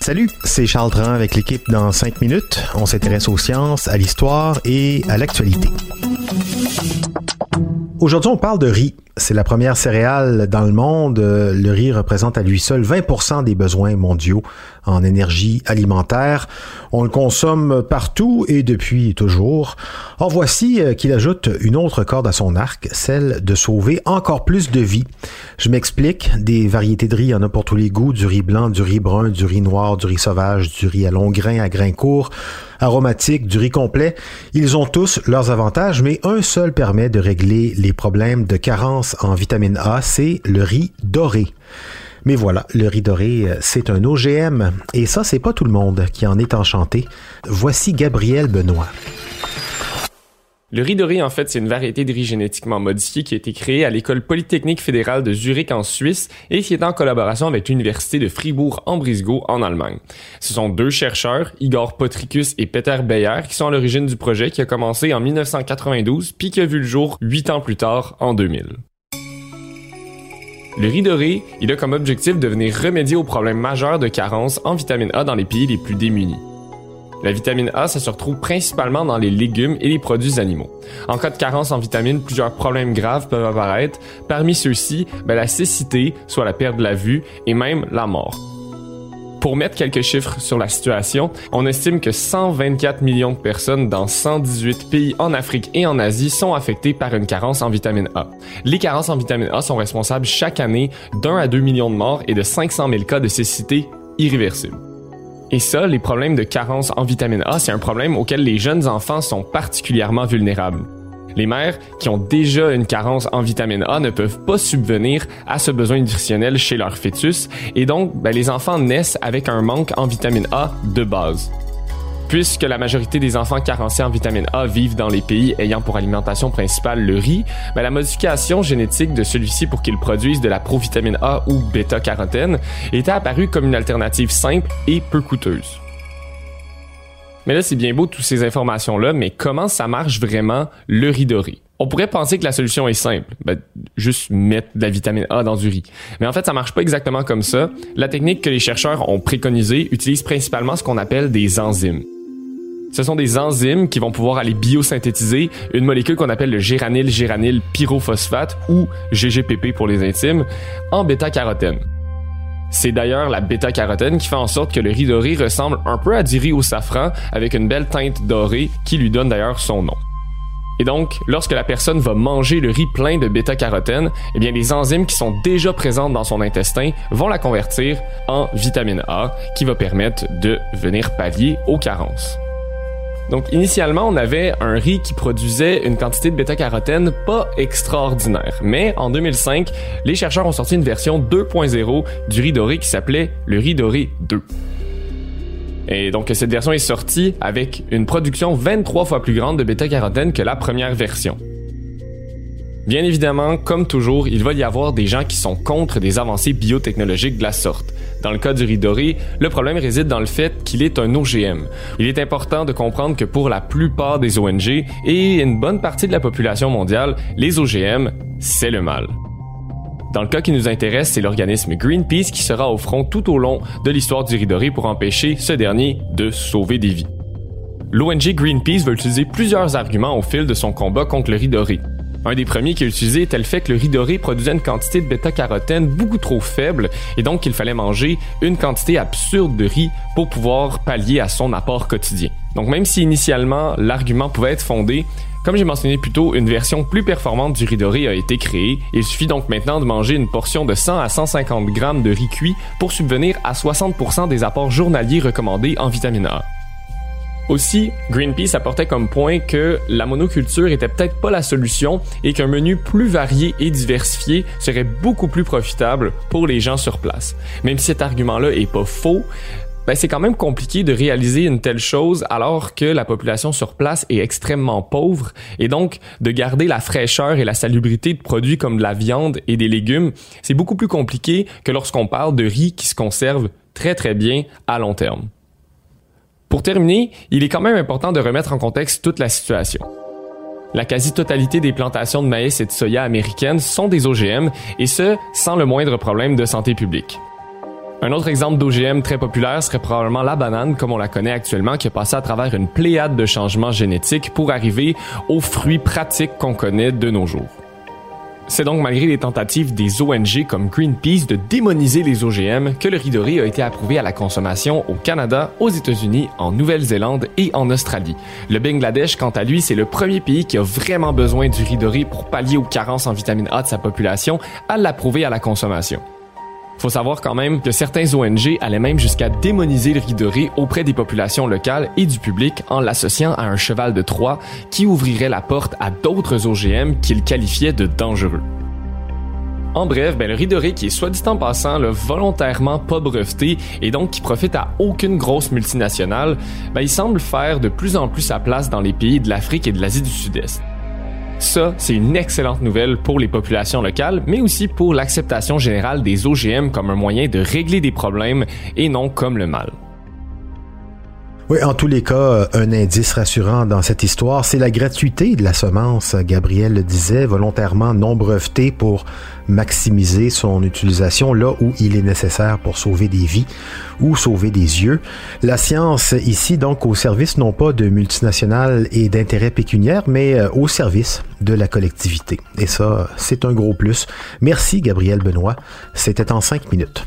Salut, c'est Charles Dran avec l'équipe dans 5 minutes. On s'intéresse aux sciences, à l'histoire et à l'actualité. Aujourd'hui, on parle de riz. C'est la première céréale dans le monde. Le riz représente à lui seul 20% des besoins mondiaux en énergie alimentaire. On le consomme partout et depuis toujours. Or voici euh, qu'il ajoute une autre corde à son arc, celle de sauver encore plus de vies. Je m'explique, des variétés de riz, il y en a pour tous les goûts, du riz blanc, du riz brun, du riz noir, du riz sauvage, du riz à long grain, à grain court, aromatique, du riz complet. Ils ont tous leurs avantages, mais un seul permet de régler les problèmes de carence en vitamine A, c'est le riz doré. Mais voilà, le riz doré, euh, c'est un OGM. Et ça, c'est pas tout le monde qui en est enchanté. Voici Gabriel Benoît. Le riz doré, en fait, c'est une variété de riz génétiquement modifié qui a été créée à l'école polytechnique fédérale de Zurich en Suisse et qui est en collaboration avec l'université de Fribourg en Brisgau en Allemagne. Ce sont deux chercheurs, Igor Potricus et Peter Beyer, qui sont à l'origine du projet qui a commencé en 1992 puis qui a vu le jour huit ans plus tard, en 2000. Le riz doré, il a comme objectif de venir remédier aux problèmes majeurs de carence en vitamine A dans les pays les plus démunis. La vitamine A, ça se retrouve principalement dans les légumes et les produits animaux. En cas de carence en vitamine, plusieurs problèmes graves peuvent apparaître. Parmi ceux-ci, ben, la cécité, soit la perte de la vue, et même la mort. Pour mettre quelques chiffres sur la situation, on estime que 124 millions de personnes dans 118 pays en Afrique et en Asie sont affectées par une carence en vitamine A. Les carences en vitamine A sont responsables chaque année d'un à deux millions de morts et de 500 000 cas de cécité irréversible. Et ça, les problèmes de carence en vitamine A, c'est un problème auquel les jeunes enfants sont particulièrement vulnérables. Les mères qui ont déjà une carence en vitamine A ne peuvent pas subvenir à ce besoin nutritionnel chez leur fœtus et donc ben, les enfants naissent avec un manque en vitamine A de base. Puisque la majorité des enfants carencés en vitamine A vivent dans les pays ayant pour alimentation principale le riz, ben, la modification génétique de celui-ci pour qu'il produise de la provitamine A ou bêta-carotène était apparue comme une alternative simple et peu coûteuse. Mais là, c'est bien beau toutes ces informations-là, mais comment ça marche vraiment le riz doré? On pourrait penser que la solution est simple, ben, juste mettre de la vitamine A dans du riz. Mais en fait, ça marche pas exactement comme ça. La technique que les chercheurs ont préconisée utilise principalement ce qu'on appelle des enzymes. Ce sont des enzymes qui vont pouvoir aller biosynthétiser une molécule qu'on appelle le géranyl-géranyl pyrophosphate ou GGPP pour les intimes en bêta-carotène. C'est d'ailleurs la bêta-carotène qui fait en sorte que le riz doré ressemble un peu à du riz au safran avec une belle teinte dorée qui lui donne d'ailleurs son nom. Et donc, lorsque la personne va manger le riz plein de bêta-carotène, eh bien, les enzymes qui sont déjà présentes dans son intestin vont la convertir en vitamine A qui va permettre de venir pallier aux carences. Donc initialement, on avait un riz qui produisait une quantité de bêta-carotène pas extraordinaire. Mais en 2005, les chercheurs ont sorti une version 2.0 du riz doré qui s'appelait le riz doré 2. Et donc cette version est sortie avec une production 23 fois plus grande de bêta-carotène que la première version. Bien évidemment, comme toujours, il va y avoir des gens qui sont contre des avancées biotechnologiques de la sorte. Dans le cas du riz doré, le problème réside dans le fait qu'il est un OGM. Il est important de comprendre que pour la plupart des ONG et une bonne partie de la population mondiale, les OGM, c'est le mal. Dans le cas qui nous intéresse, c'est l'organisme Greenpeace qui sera au front tout au long de l'histoire du riz doré pour empêcher ce dernier de sauver des vies. L'ONG Greenpeace va utiliser plusieurs arguments au fil de son combat contre le riz doré. Un des premiers qui a utilisé était le fait que le riz doré produisait une quantité de bêta-carotène beaucoup trop faible et donc qu'il fallait manger une quantité absurde de riz pour pouvoir pallier à son apport quotidien. Donc même si initialement l'argument pouvait être fondé, comme j'ai mentionné plus tôt, une version plus performante du riz doré a été créée. Il suffit donc maintenant de manger une portion de 100 à 150 grammes de riz cuit pour subvenir à 60% des apports journaliers recommandés en vitamine A. Aussi, Greenpeace apportait comme point que la monoculture était peut-être pas la solution et qu'un menu plus varié et diversifié serait beaucoup plus profitable pour les gens sur place. Même si cet argument-là est pas faux, ben c'est quand même compliqué de réaliser une telle chose alors que la population sur place est extrêmement pauvre et donc de garder la fraîcheur et la salubrité de produits comme de la viande et des légumes, c'est beaucoup plus compliqué que lorsqu'on parle de riz qui se conserve très très bien à long terme. Pour terminer, il est quand même important de remettre en contexte toute la situation. La quasi-totalité des plantations de maïs et de soya américaines sont des OGM, et ce, sans le moindre problème de santé publique. Un autre exemple d'OGM très populaire serait probablement la banane, comme on la connaît actuellement, qui a passé à travers une pléiade de changements génétiques pour arriver aux fruits pratiques qu'on connaît de nos jours. C'est donc malgré les tentatives des ONG comme Greenpeace de démoniser les OGM que le riz doré a été approuvé à la consommation au Canada, aux États-Unis, en Nouvelle-Zélande et en Australie. Le Bangladesh, quant à lui, c'est le premier pays qui a vraiment besoin du riz doré pour pallier aux carences en vitamine A de sa population à l'approuver à la consommation. Faut savoir quand même que certains ONG allaient même jusqu'à démoniser le riz doré auprès des populations locales et du public en l'associant à un cheval de Troie qui ouvrirait la porte à d'autres OGM qu'ils qualifiaient de dangereux. En bref, ben, le riz doré qui est soit dit en passant le volontairement pas breveté et donc qui profite à aucune grosse multinationale, ben, il semble faire de plus en plus sa place dans les pays de l'Afrique et de l'Asie du Sud-Est. Ça, c'est une excellente nouvelle pour les populations locales, mais aussi pour l'acceptation générale des OGM comme un moyen de régler des problèmes et non comme le mal. Oui, en tous les cas, un indice rassurant dans cette histoire, c'est la gratuité de la semence. Gabriel le disait, volontairement non brevetée pour maximiser son utilisation là où il est nécessaire pour sauver des vies ou sauver des yeux. La science ici, donc, au service non pas de multinationales et d'intérêts pécuniaires, mais euh, au service de la collectivité. Et ça, c'est un gros plus. Merci, Gabriel Benoît. C'était en cinq minutes.